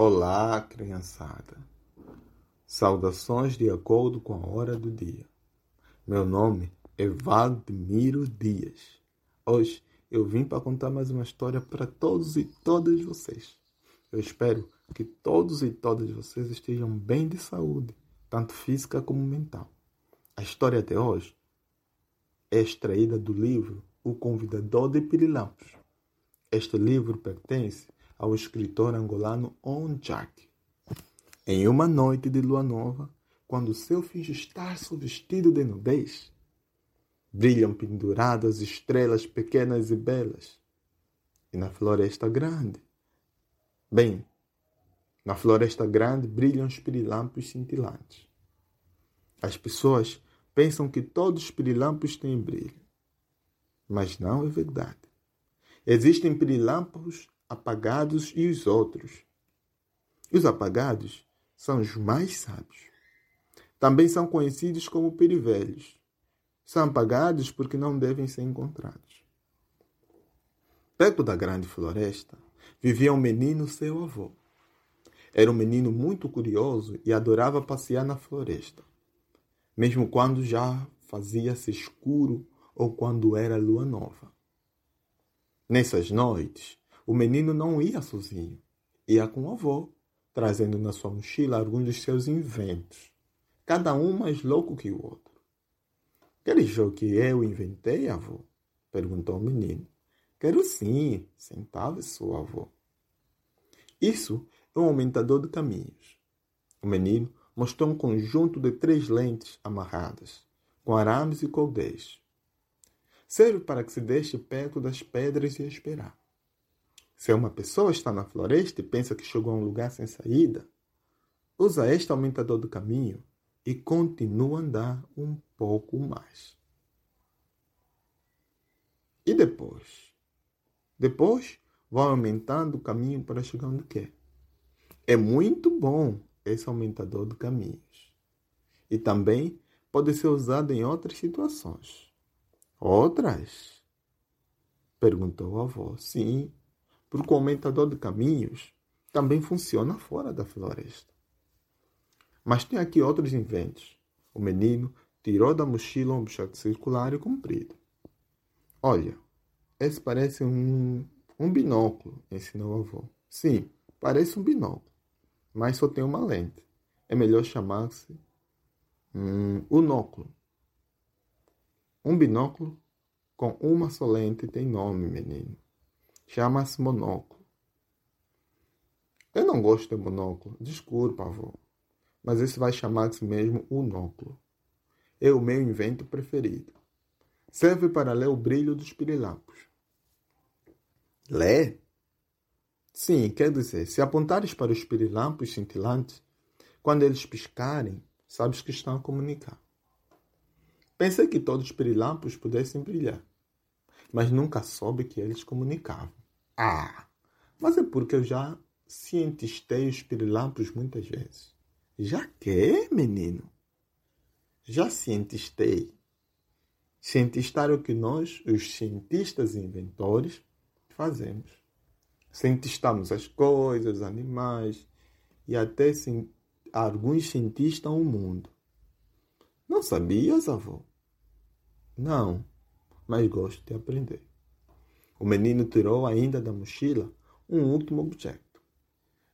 Olá, criançada. Saudações de acordo com a hora do dia. Meu nome é Valdemiro Dias. Hoje eu vim para contar mais uma história para todos e todas vocês. Eu espero que todos e todas vocês estejam bem de saúde, tanto física como mental. A história de hoje é extraída do livro O Convidador de Pirilampos. Este livro pertence ao escritor angolano Onjak. Em uma noite de lua nova, quando o céu finge estar vestido de nudez, brilham penduradas estrelas pequenas e belas. E na floresta grande, bem, na floresta grande brilham os pirilampos cintilantes. As pessoas pensam que todos os pirilampos têm brilho. Mas não é verdade. Existem pirilampos apagados e os outros. Os apagados são os mais sábios. Também são conhecidos como perivelhos. São apagados porque não devem ser encontrados. Perto da grande floresta vivia um menino, seu avô. Era um menino muito curioso e adorava passear na floresta, mesmo quando já fazia-se escuro ou quando era lua nova. Nessas noites, o menino não ia sozinho, ia com o avô, trazendo na sua mochila alguns dos seus inventos, cada um mais louco que o outro. Aquele jogo que eu inventei, avô? perguntou o menino. Quero sim, sentava seu avô. Isso é um aumentador de caminhos. O menino mostrou um conjunto de três lentes amarradas, com arames e cordéis. Serve para que se deixe perto das pedras e esperar. Se uma pessoa está na floresta e pensa que chegou a um lugar sem saída, usa este aumentador do caminho e continua a andar um pouco mais. E depois? Depois, vai aumentando o caminho para chegar onde quer. É muito bom esse aumentador de caminhos. E também pode ser usado em outras situações. Outras? Perguntou a avó. Sim, porque o aumentador de caminhos também funciona fora da floresta. Mas tem aqui outros inventos. O menino tirou da mochila um objeto circular e comprido. Olha, esse parece um, um binóculo, ensinou o avô. Sim, parece um binóculo, mas só tem uma lente. É melhor chamar-se um unóculo. Um binóculo com uma só lente tem nome, menino. Chama-se monóculo. Eu não gosto de monóculo, desculpa, avô. Mas esse vai chamar-se mesmo unóculo. É o meu invento preferido. Serve para ler o brilho dos pirilampos. Lê? Sim, quer dizer, se apontares para os pirilampos cintilantes, quando eles piscarem, sabes que estão a comunicar. Pensei que todos os pirilampos pudessem brilhar, mas nunca soube que eles comunicavam. Ah, mas é porque eu já cientistei os pirilampos muitas vezes. Já que, menino? Já cientistei. Cientistar é o que nós, os cientistas e inventores, fazemos. Cientistamos as coisas, animais e até alguns cientistas o mundo. Não sabias, avô? Não, mas gosto de aprender. O menino tirou ainda da mochila um último objeto.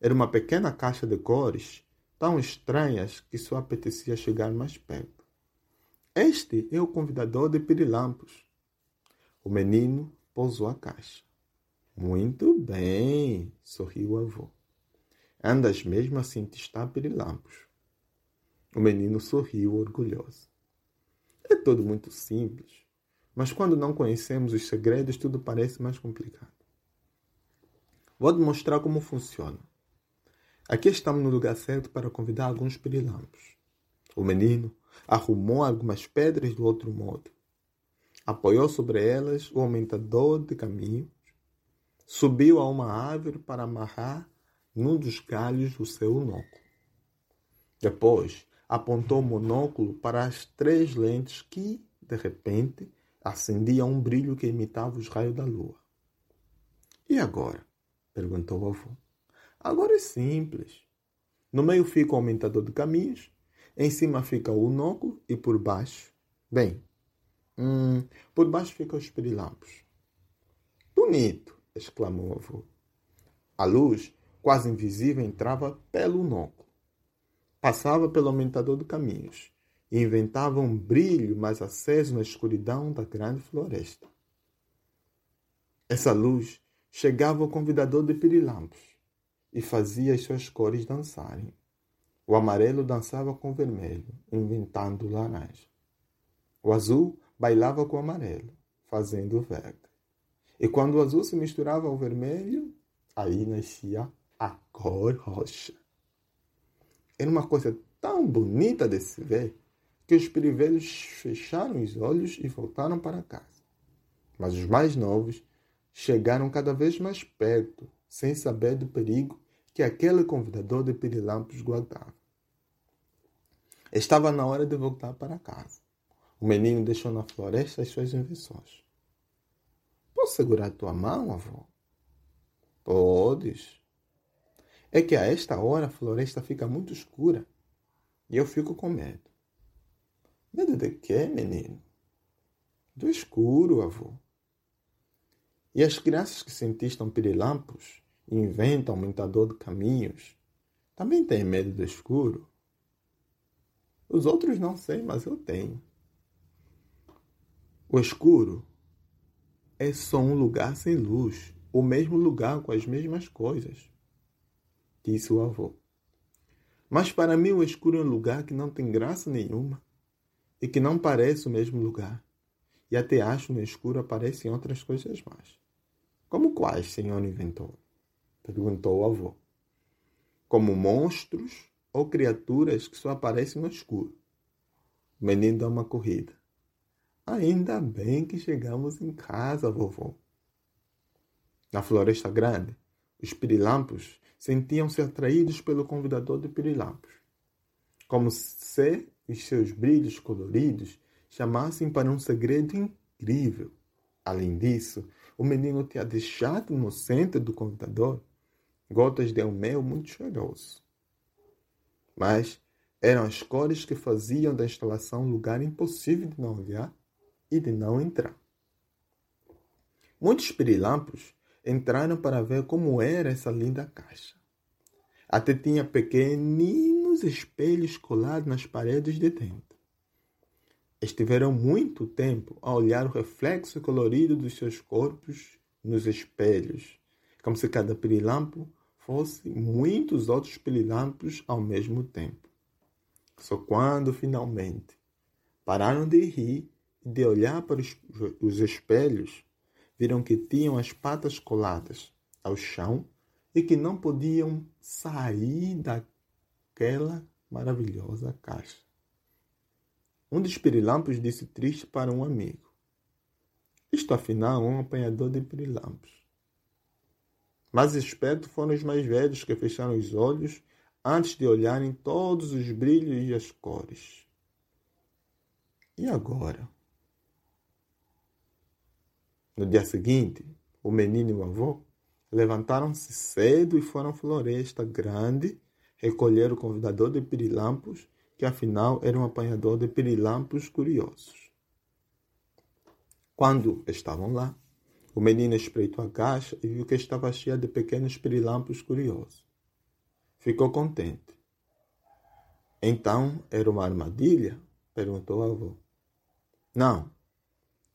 Era uma pequena caixa de cores tão estranhas que só apetecia chegar mais perto. Este é o convidador de pirilampos. O menino pousou a caixa. Muito bem, sorriu o avô. Andas mesmo a cientistar pirilampos. O menino sorriu orgulhoso. É tudo muito simples. Mas quando não conhecemos os segredos, tudo parece mais complicado. Vou mostrar como funciona. Aqui estamos no lugar certo para convidar alguns pirilampos. O menino arrumou algumas pedras do outro modo. Apoiou sobre elas o aumentador de caminhos. Subiu a uma árvore para amarrar num dos galhos o seu monóculo. Depois, apontou o monóculo para as três lentes que, de repente, acendia um brilho que imitava os raios da lua. E agora? perguntou o avô. Agora é simples. No meio fica o aumentador de caminhos, em cima fica o unóculo e por baixo, bem, hum, por baixo fica os pirilampos. Bonito! exclamou o avô. A luz, quase invisível, entrava pelo unóculo. Passava pelo aumentador de caminhos inventava um brilho mais aceso na escuridão da grande floresta. Essa luz chegava ao convidador de pirilampos e fazia as suas cores dançarem. O amarelo dançava com o vermelho, inventando o laranja. O azul bailava com o amarelo, fazendo o verde. E quando o azul se misturava ao vermelho, aí nascia a cor roxa. Era uma coisa tão bonita de se ver que os perivelhos fecharam os olhos e voltaram para casa. Mas os mais novos chegaram cada vez mais perto, sem saber do perigo que aquele convidador de pirilampos guardava. Estava na hora de voltar para casa. O menino deixou na floresta as suas invenções. Posso segurar tua mão, avô? Podes. É que a esta hora a floresta fica muito escura e eu fico com medo. Medo de quê, menino? Do escuro, avô. E as crianças que cientistam pirilampos e inventam aumentador de caminhos também têm medo do escuro? Os outros não sei, mas eu tenho. O escuro é só um lugar sem luz, o mesmo lugar com as mesmas coisas, disse o avô. Mas para mim o escuro é um lugar que não tem graça nenhuma e que não parece o mesmo lugar. E até acho no escuro aparecem outras coisas mais. Como quais, senhor inventor? Perguntou o avô. Como monstros ou criaturas que só aparecem no escuro. O menino dá uma corrida. Ainda bem que chegamos em casa, vovô. Na floresta grande, os pirilampos sentiam-se atraídos pelo convidador de pirilampos, como se seus brilhos coloridos chamassem para um segredo incrível. Além disso, o menino tinha deixado no centro do computador gotas de um mel muito cheiroso. Mas eram as cores que faziam da instalação um lugar impossível de não olhar e de não entrar. Muitos pirilampos entraram para ver como era essa linda caixa. Até tinha pequeninos espelhos colados nas paredes de dentro. Estiveram muito tempo a olhar o reflexo colorido dos seus corpos nos espelhos, como se cada pirilampo fosse muitos outros pirilampos ao mesmo tempo. Só quando finalmente pararam de rir e de olhar para os, os espelhos, viram que tinham as patas coladas ao chão e que não podiam sair daquela maravilhosa caixa. Um dos pirilampos disse triste para um amigo: Isto afinal é um apanhador de pirilampos. Mais espertos foram os mais velhos que fecharam os olhos antes de olharem todos os brilhos e as cores. E agora? No dia seguinte, o menino e o avô levantaram-se cedo e foram à floresta grande recolher o convidador de pirilampos que afinal era um apanhador de pirilampos curiosos. Quando estavam lá, o menino espreitou a caixa e viu que estava cheia de pequenos pirilampos curiosos. Ficou contente. Então, era uma armadilha? perguntou o avô. Não,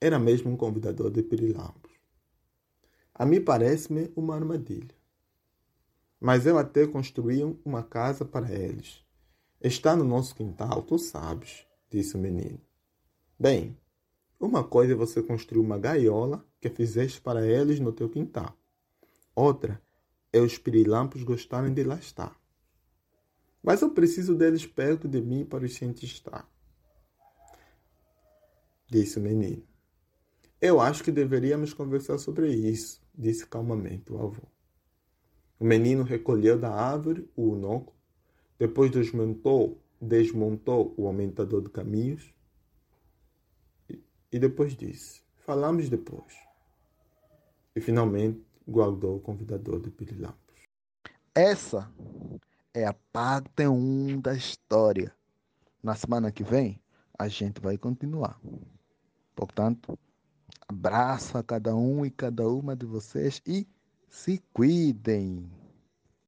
era mesmo um convidador de pirilampos. A mim parece-me uma armadilha. Mas eu até construí uma casa para eles Está no nosso quintal, tu sabes, disse o menino. Bem, uma coisa é você construir uma gaiola que fizeste para eles no teu quintal. Outra é os pirilampos gostarem de lá estar. Mas eu preciso deles perto de mim para os sentir estar. Disse o menino. Eu acho que deveríamos conversar sobre isso, disse calmamente o avô. O menino recolheu da árvore o unoco depois desmontou, desmontou o aumentador de caminhos e depois disse: Falamos depois. E finalmente guardou o convidador de pirilampos. Essa é a parte 1 da história. Na semana que vem, a gente vai continuar. Portanto, abraço a cada um e cada uma de vocês e se cuidem.